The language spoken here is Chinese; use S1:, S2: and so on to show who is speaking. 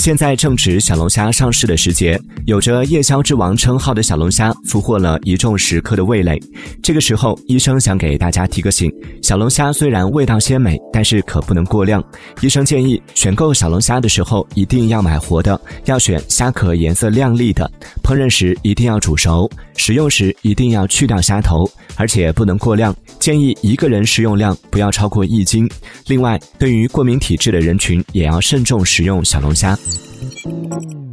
S1: 现在正值小龙虾上市的时节，有着夜宵之王称号的小龙虾俘获了一众食客的味蕾。这个时候，医生想给大家提个醒：小龙虾虽然味道鲜美，但是可不能过量。医生建议选购小龙虾的时候一定要买活的，要选虾壳颜色亮丽的。烹饪时一定要煮熟，食用时一定要去掉虾头，而且不能过量。建议一个人食用量不要超过一斤。另外，对于过敏体质的人群，也要慎重食用小龙虾。You.